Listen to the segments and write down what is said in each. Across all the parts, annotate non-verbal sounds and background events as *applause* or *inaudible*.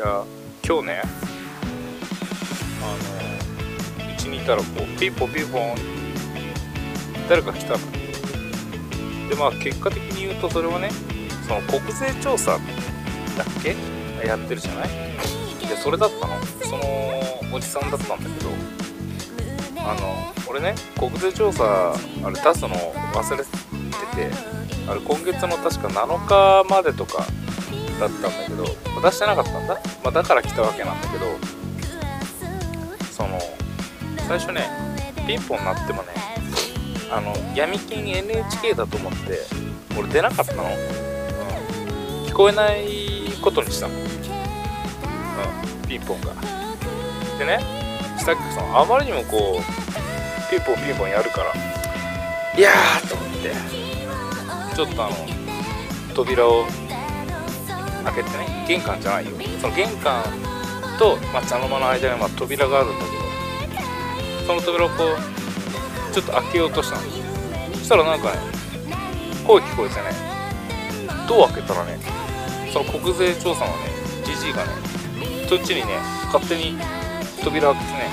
や今日ねあのうちにいたらこうピンポンピンポン誰か来たの。でまあ結果的に言うとそれはねその国税調査だっけ？やってるじゃない？でそれだったの。そのおじさんだったんだけどあの俺ね国税調査あれ出すの忘れててあれ今月の確か7日までとかだったんだけど出してなかったんだ、まあ、だから来たわけなんだけどその最初ねピンポン鳴ってもねあの闇金 NHK だと思って俺出なかったの、うん、聞こえないことにしたの、うん、ピンポンが。でねしたっけそのあまりにもこうピンポンピンポンやるからいやーと思ってちょっとあの扉を開けてね玄関じゃないよ。その玄関と、まあ、茶の間の間にまあ扉があるんだけどその扉をこうちょっと開けようとしたの。そしたらなんかね声聞こえてねドア開けたらねその国税調査のねじじいがねそっちにね勝手に扉開けてね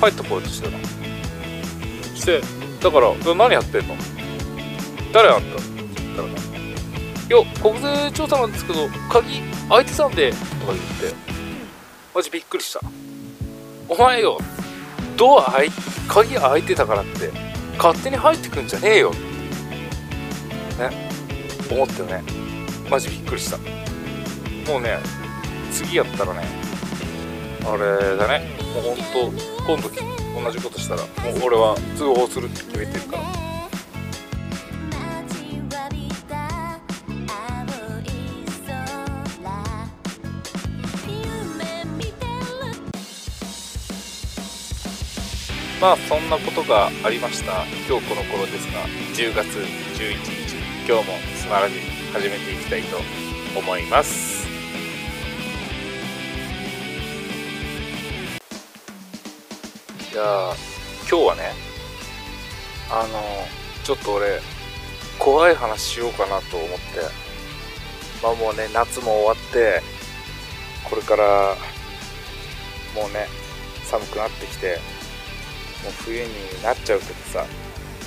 入ってこようとしてたの。してだから何やってんの？誰あんたった？や、国税調査なんですけど、鍵開いてたんで、とか言って、マジびっくりした。お前よ、ドア開い、鍵開いてたからって、勝手に入ってくんじゃねえよ。ね、思ったよね。マジびっくりした。もうね、次やったらね、あれだね、もうほんと、今度同じことしたら、もう俺は通報するって決めてるから。まあそんなことがありました。今日この頃ですが10月11日今日もスマラジ始めていきたいと思います。いや今日はねあのちょっと俺怖い話しようかなと思って。まあもうね夏も終わってこれからもうね寒くなってきてもう冬になっちゃうけどさ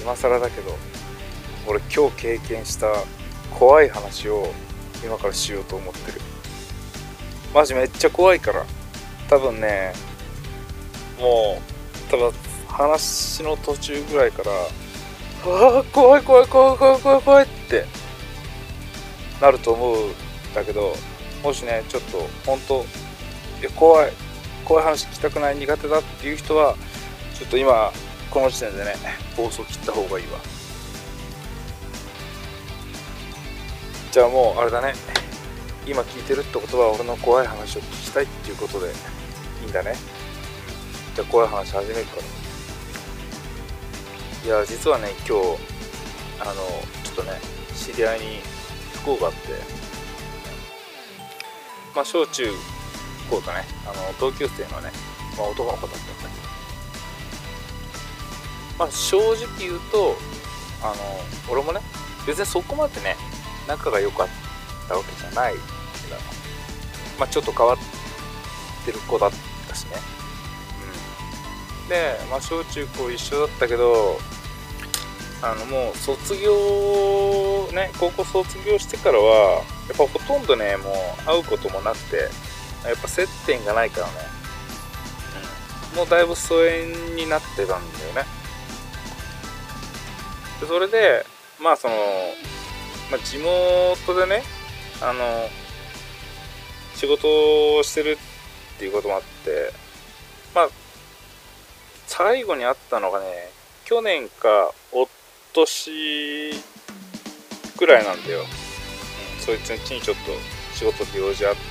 今更だけど俺今日経験した怖い話を今からしようと思ってる。マジめっちゃ怖いから。多分ねもう多分話の途中ぐらいから「ああ怖い怖い怖い怖い怖い怖い」ってなると思うんだけどもしねちょっと本当いや怖い怖い話聞きたくない苦手だっていう人はちょっと今この時点でね放送切った方がいいわ。じゃあもうあれだね。今聞いてるってことは俺の怖い話を聞きたいっていうことでいいんだね。じゃあ怖い話始めるから。いや実はね今日あのちょっとね知り合いに不幸があって。まあ小中高とね。あの同級生のね、まあ、男の子だったんだまあ、正直言うとあの俺もね別にそこまでね仲が良かったわけじゃないけど、まあ、ちょっと変わってる子だったしね、うん、で、まあ、小中高一緒だったけどあのもう卒業ね高校卒業してからはやっぱほとんどねもう会うこともなくてやっぱ接点がないからね、うん、もうだいぶ疎遠になってたんだよね。でそれでまあその、まあ、地元でねあの仕事をしてるっていうこともあってまあ最後に会ったのがね去年かおとしくらいなんだよ、うん、そいつんちにちょっと仕事で用事あって。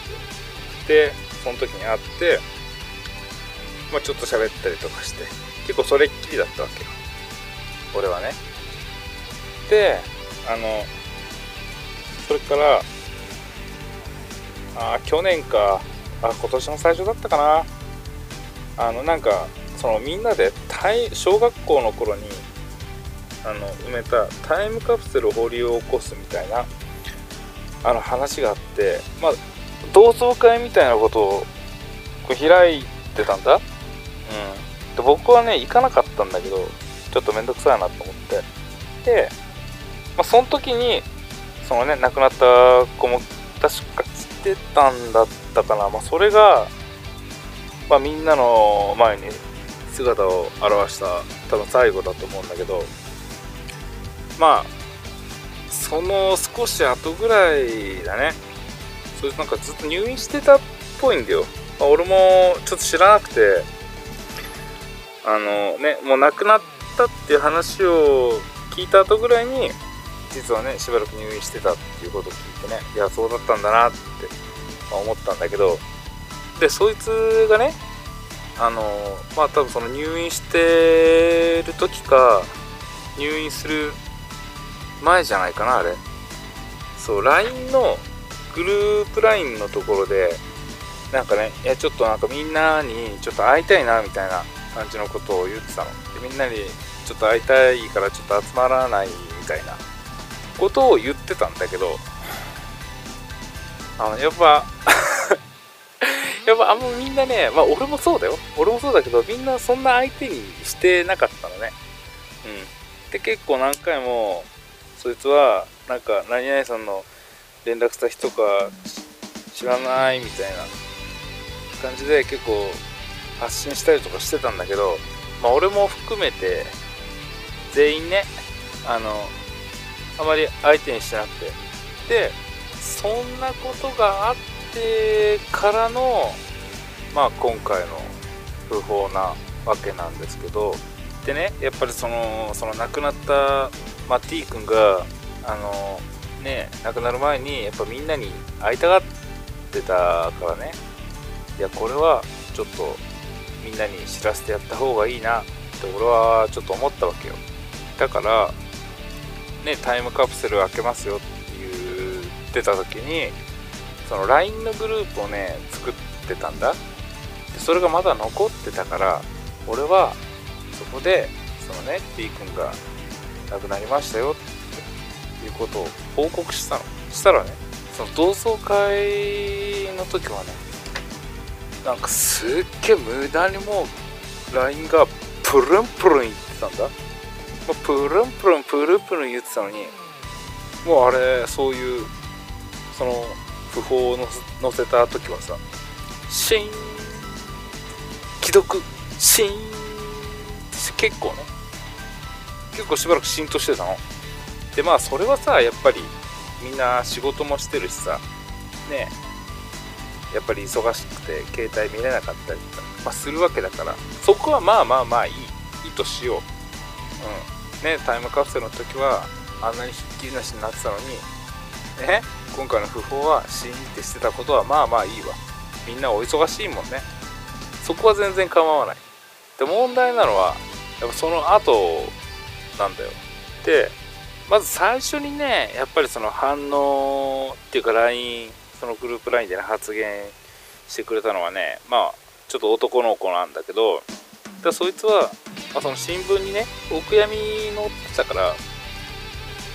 でその時に会ってまあちょっと喋ったりとかして。結構それっきりだったわけよ。俺はね。であのそれからあ去年かあ今年の最初だったかな。あのなんかそのみんなで小学校の頃にあの埋めたタイムカプセル掘り起こすみたいなあの話があってまあ同窓会みたいなことをこう開いてたんだ。うん。で僕はね行かなかったんだけどちょっとめんどくさいなと思って。で、まあ、その時にそのね亡くなった子も確か来てたんだったかな、まあ、それが、まあ、みんなの前に姿を現した多分最後だと思うんだけど。まあその少し後ぐらいだね。それなんかずっと入院してたっぽいんだよ、まあ、俺もちょっと知らなくて。あのねもう亡くなったっていう話を聞いた後ぐらいに実はねしばらく入院してたっていうことを聞いてねいやそうだったんだなって思ったんだけどでそいつがねあのまあ多分その入院してる時か入院する前じゃないかなあれ。そう LINE のグループ LINE のところでなんかねいやちょっとなんかみんなにちょっと会いたいなみたいな感じのことを言ってたの。でみんなにちょっと会いたいからちょっと集まらないみたいな。ことを言ってたんだけどあのやっぱ *laughs* やっぱあんまみんなねまあ俺もそうだよ。俺もそうだけどみんなそんな相手にしてなかったのね。うん。で結構何回もそいつはなんか何々さんの連絡した人か知らないみたいな感じで結構発信したりとかしてたんだけどまあ俺も含めて全員ねあのあまり相手にしてなくて。でそんなことがあってからのまあ今回の不法なわけなんですけど。でねやっぱりそのその亡くなったまあ、T 君があのね亡くなる前にやっぱみんなに会いたがってたからね。いやこれはちょっとみんなに知らせてやった方がいいなって俺はちょっと思ったわけよ。だからねタイムカプセル開けますよって言ってた時にその LINE のグループをね作ってたんだ。でそれがまだ残ってたから俺はそこでそのね T 君が亡くなりましたよっていうことを報告したの。したらねその同窓会の時はねなんかすっげえ無駄にもう LINE がプルンプルン言ってたんだ、まあ、プルンプルンプルンプルン言ってたのにもうあれそういうその訃報を載せた時はさシーン既読シーン結構ね結構しばらく浸透してたの。でまあそれはさやっぱりみんな仕事もしてるしさねやっぱり忙しくて携帯見れなかったりとか、まあ、するわけだからそこはまあまあまあいいいいとしよう。うん。ねタイムカプセルの時はあんなにひっきりなしになってたのにね今回の訃報はシーンってしてたことはまあまあいいわ。みんなお忙しいもんね。そこは全然構わない。で問題なのはやっぱその後なんだよ。でまず最初にねやっぱりその反応っていうか LINE そのグループ LINE で、ね、発言してくれたのはねまあちょっと男の子なんだけどだそいつは、まあ、その新聞にねお悔やみ載ってたから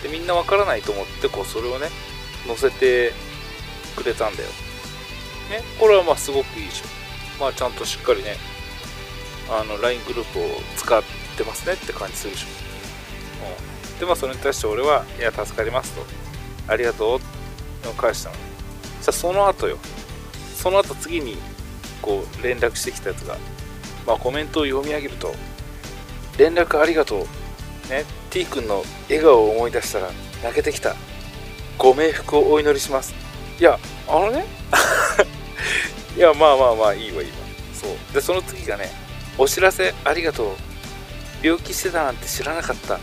でみんなわからないと思ってこうそれをね載せてくれたんだよ。ねこれはまあすごくいいでしょ。まあちゃんとしっかりねあの LINE グループを使ってますねって感じするでしょ。でまあそれに対して俺は「いや助かります」と「ありがとう」って返したの。さあその後よ。その後次にこう連絡してきたやつがまあコメントを読み上げると「連絡ありがとう」ね。T 君の笑顔を思い出したら泣けてきた。ご冥福をお祈りします。いやあのね。*laughs* いやまあまあまあいいわいいわそう。でその次がねお知らせありがとう。病気してたなんて知らなかった。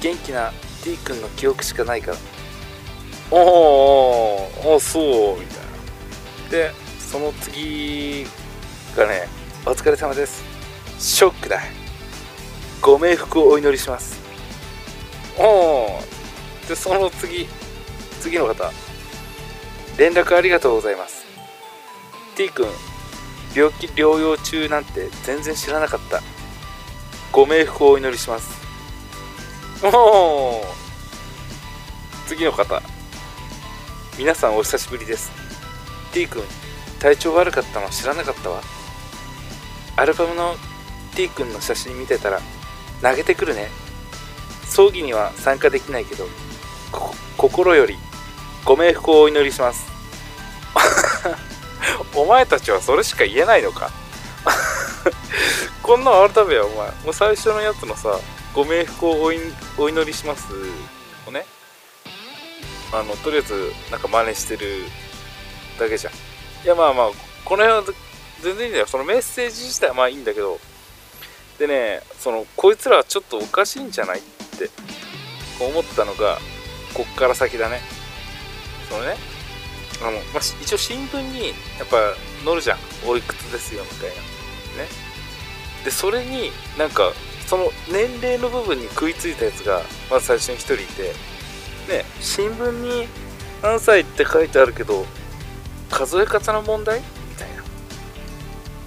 元気な T 君の記憶しかないから。おおおそうみたいな。でその次がねお疲れ様です。ショックだ。ご冥福をお祈りします。おおでその次次の方。連絡ありがとうございます。T 君病気療養中なんて全然知らなかった。ご冥福をお祈りします。おお次の方。皆さんお久しぶりです。T 君体調悪かったの知らなかったわ。アルバムの T 君の写真見てたら投げてくるね。葬儀には参加できないけど心よりご冥福をお祈りします。*laughs* お前たちはそれしか言えないのか？*laughs* こんなん改めよお前もう最初のやつのさご冥福をお祈りしますをねあのとりあえずなんか真似してるだけじゃん。いやまあまあこの辺は全然いいんだよ。そのメッセージ自体はまあいいんだけどでねそのこいつらはちょっとおかしいんじゃないって思ったのがこっから先だね。そのねあの、まあ、一応新聞にやっぱ載るじゃん。おいくつですよみたいな。ね。でそれになんかその年齢の部分に食いついたやつがまず最初に1人いて。ね新聞に何歳って書いてあるけど数え方の問題？みたいな。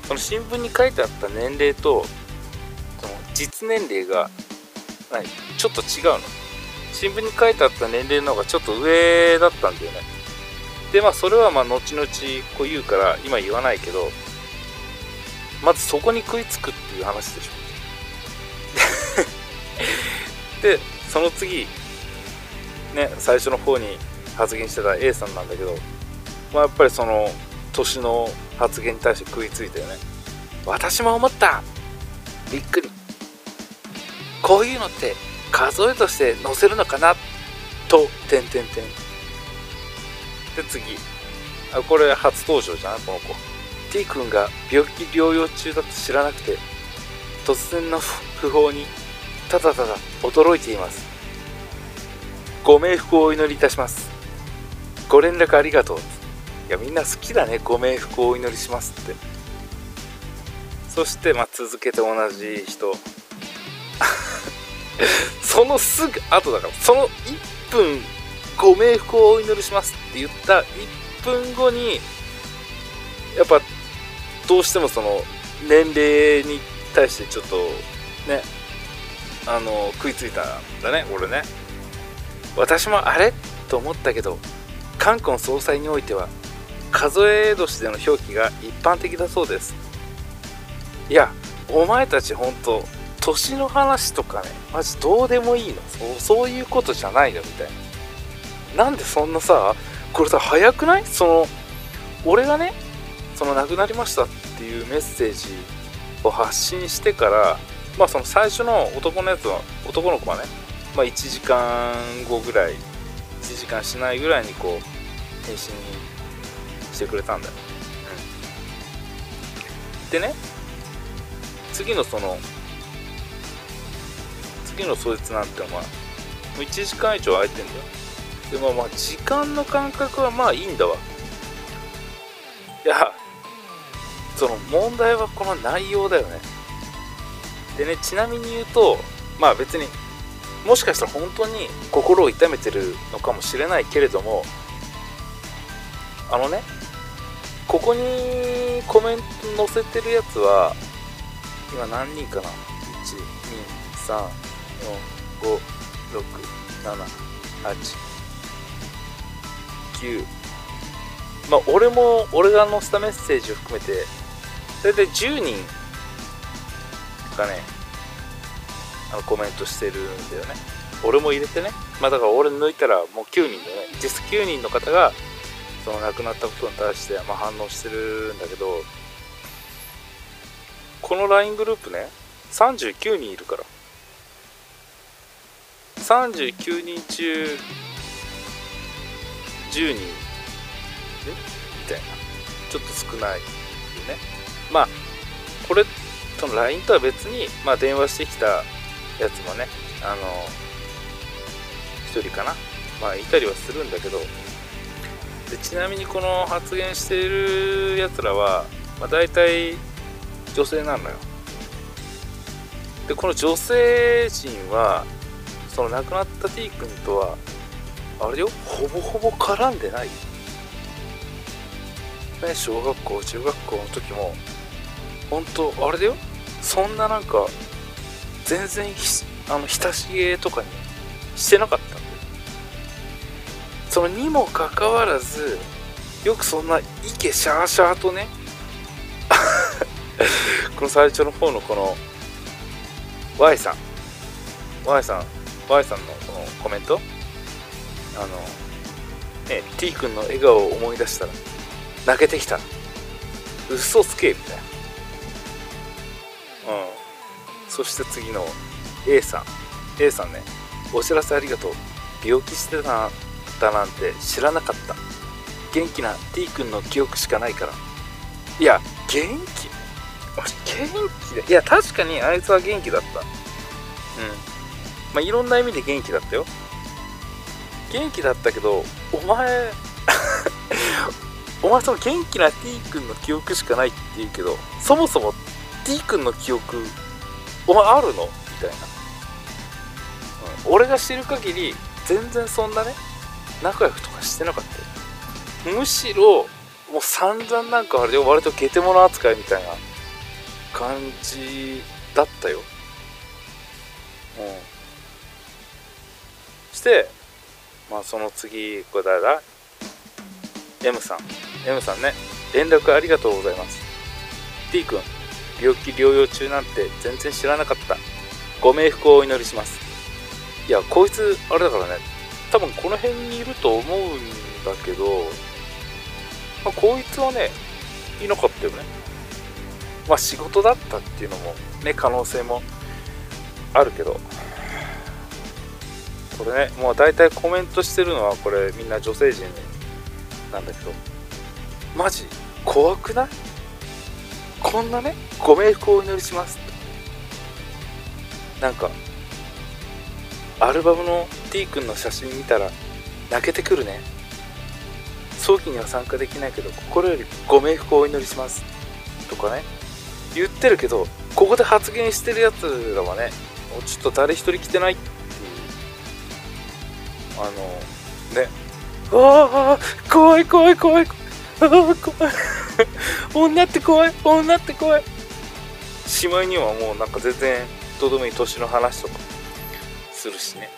その新聞に書いてあった年齢と実年齢が何？ちょっと違うの。新聞に書いてあった年齢の方がちょっと上だったんだよね。でまあそれはまあ後々こう言うから今言わないけどまずそこに食いつくっていう話でしょ。*laughs* でその次ね最初の方に発言してた A さんなんだけどまあやっぱりその年の発言に対して食いついたよね。私も思った。びっくりこういうのって数えとして載せるのかな？と、てんてんてん。で、次。あ、これ初登場じゃん、この子。T 君が病気療養中だと知らなくて、突然の訃報に、ただただ驚いています。ご冥福をお祈りいたします。ご連絡ありがとう。いや、みんな好きだね。ご冥福をお祈りしますって。そして、まあ、続けて同じ人。*laughs* そのすぐ後だからその1分ご冥福をお祈りしますって言った1分後にやっぱどうしてもその年齢に対してちょっとねあの食いついたんだね俺ね。私もあれと思ったけど冠婚総裁においては数え年での表記が一般的だそうです。いやお前たち本当年の話とかねマジどうでもいいの。そうそういうことじゃないのみたいな。なんでそんなさこれさ早くない？その俺がねその亡くなりましたっていうメッセージを発信してからまあその最初の男のやつは男の子はねまあ1時間後ぐらい1時間しないぐらいにこう返信してくれたんだよ、うん、でね次のその次の当日なんてまあ1時間以上空いてんだよ。でもまあ時間の感覚はまあいいんだわ。いやその問題はこの内容だよね。でねちなみに言うとまあ別にもしかしたら本当に心を痛めてるのかもしれないけれどもあのねここにコメント載せてるやつは今何人かな？123 4 5 6 7 8 9まあ俺も俺が載せたメッセージを含めて大体10人がねあのコメントしてるんだよね。俺も入れてね。まあだから俺抜いたらもう9人だよね。実質9人の方がその亡くなったことに対してまあ反応してるんだけどこの LINE グループね39人いるから。39人中10人えみたいなちょっと少ないよね。まあこれその LINE とは別に、まあ、電話してきたやつもねあの1人かな。まあいたりはするんだけど。でちなみにこの発言しているやつらは、まあ、大体女性なのよ。でこの女性陣はその亡くなった T 君とはあれよ？ほぼほぼ絡んでない？ね小学校中学校の時も本当あれだよ？そんななんか全然あの親しげとかにしてなかったんだよ。そのにもかかわらずよくそんな池シャーシャーとね *laughs* この最初の方のこの Y さん。Y さん。Y さんのこのコメント？あのね T 君の笑顔を思い出したら泣けてきた。嘘つけみたいな。うん。そして次の A さん。A さんねお知らせありがとう。病気してただなんて知らなかった。元気な T 君の記憶しかないから。いや元気？元気で。いや確かにあいつは元気だった。うんまあいろんな意味で元気だったよ。元気だったけどお前 *laughs* お前その元気な T 君の記憶しかないって言うけどそもそも T 君の記憶お前あるの？みたいな、うん、俺が知る限り全然そんなね仲良くとかしてなかったよ。むしろもう散々なんかあれで割とゲテモノ扱いみたいな感じだったよ。うん。してまあその次これ誰だ？M さん。M さんね。連絡ありがとうございます。T 君病気療養中なんて全然知らなかった。ご冥福をお祈りします。いやこいつあれだからね。多分この辺にいると思うんだけど、まあ、こいつはねいなかったよね。まあ仕事だったっていうのもね可能性もあるけど。これねもう大体コメントしてるのはこれみんな女性陣なんだけどマジ怖くない？こんなねご冥福をお祈りします。なんかアルバムの T 君の写真見たら泣けてくるね。葬儀には参加できないけど心よりご冥福をお祈りします。とかね。言ってるけどここで発言してるやつらはねちょっと誰一人来てないってあのね。ああ怖い怖い怖いああ怖い。女って怖い。女って怖い。しまいにはもうなんか全然とどうでもいい年の話とかするしね。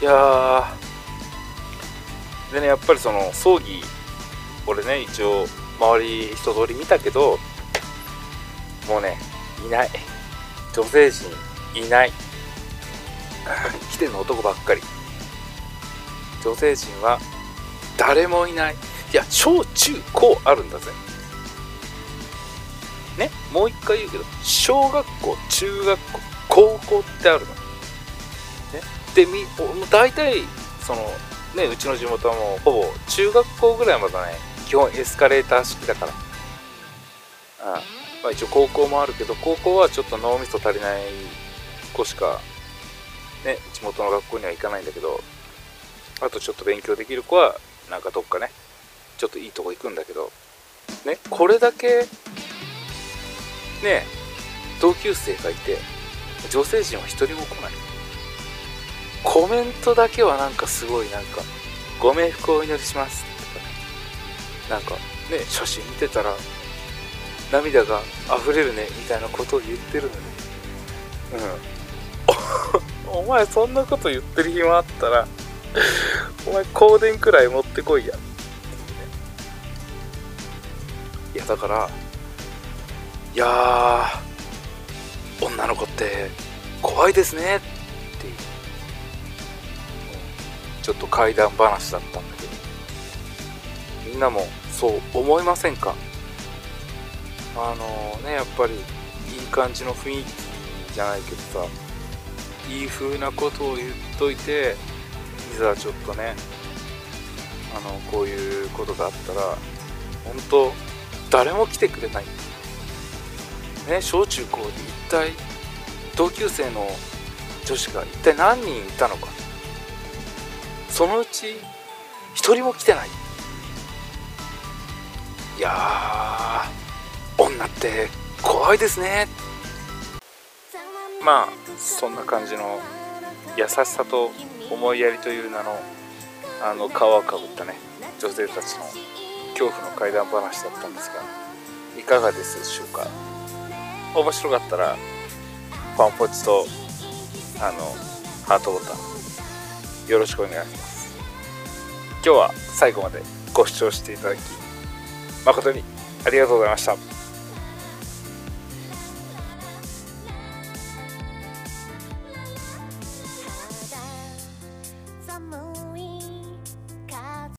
いやでねやっぱりその葬儀俺ね一応周り一通り見たけどもうねいない。女性陣いない。*laughs* 来てんの男ばっかり。女性陣は誰もいない。いや小中高あるんだぜ。ねもう一回言うけど小学校中学校高校ってあるの。ねでみ大体そのねうちの地元はもうほぼ中学校ぐらいまでね基本エスカレーター式だから。うんまあ一応高校もあるけど高校はちょっと脳みそ足りない子しかね地元の学校には行かないんだけどあとちょっと勉強できる子はなんかどっかねちょっといいとこ行くんだけどねこれだけね同級生がいて女性陣は一人も来ない。コメントだけはなんかすごいなんか「ご冥福をお祈りします」とかねなんかね写真見てたら涙が溢れるねみたいなことを言ってるのねうん。お前そんなこと言ってる暇あったら *laughs* お前香典くらい持ってこいや。いやだからいや女の子って怖いですねっていう。ちょっと怪談話だったんだけど。みんなもそう思いませんか？あのねやっぱりいい感じの雰囲気じゃないけどさ。いい風なことを言っといていざちょっとねあのこういうことがあったら本当誰も来てくれない。ね小中高で一体同級生の女子が一体何人いたのか。そのうち一人も来てない。いや女って怖いですね。まあそんな感じの優しさと思いやりという名のあの皮をかぶったね女性たちの恐怖の怪談話だったんですがいかがですでしょうか？面白かったらパンポチとあのハートボタンよろしくお願いします。今日は最後までご視聴していただき誠にありがとうございました。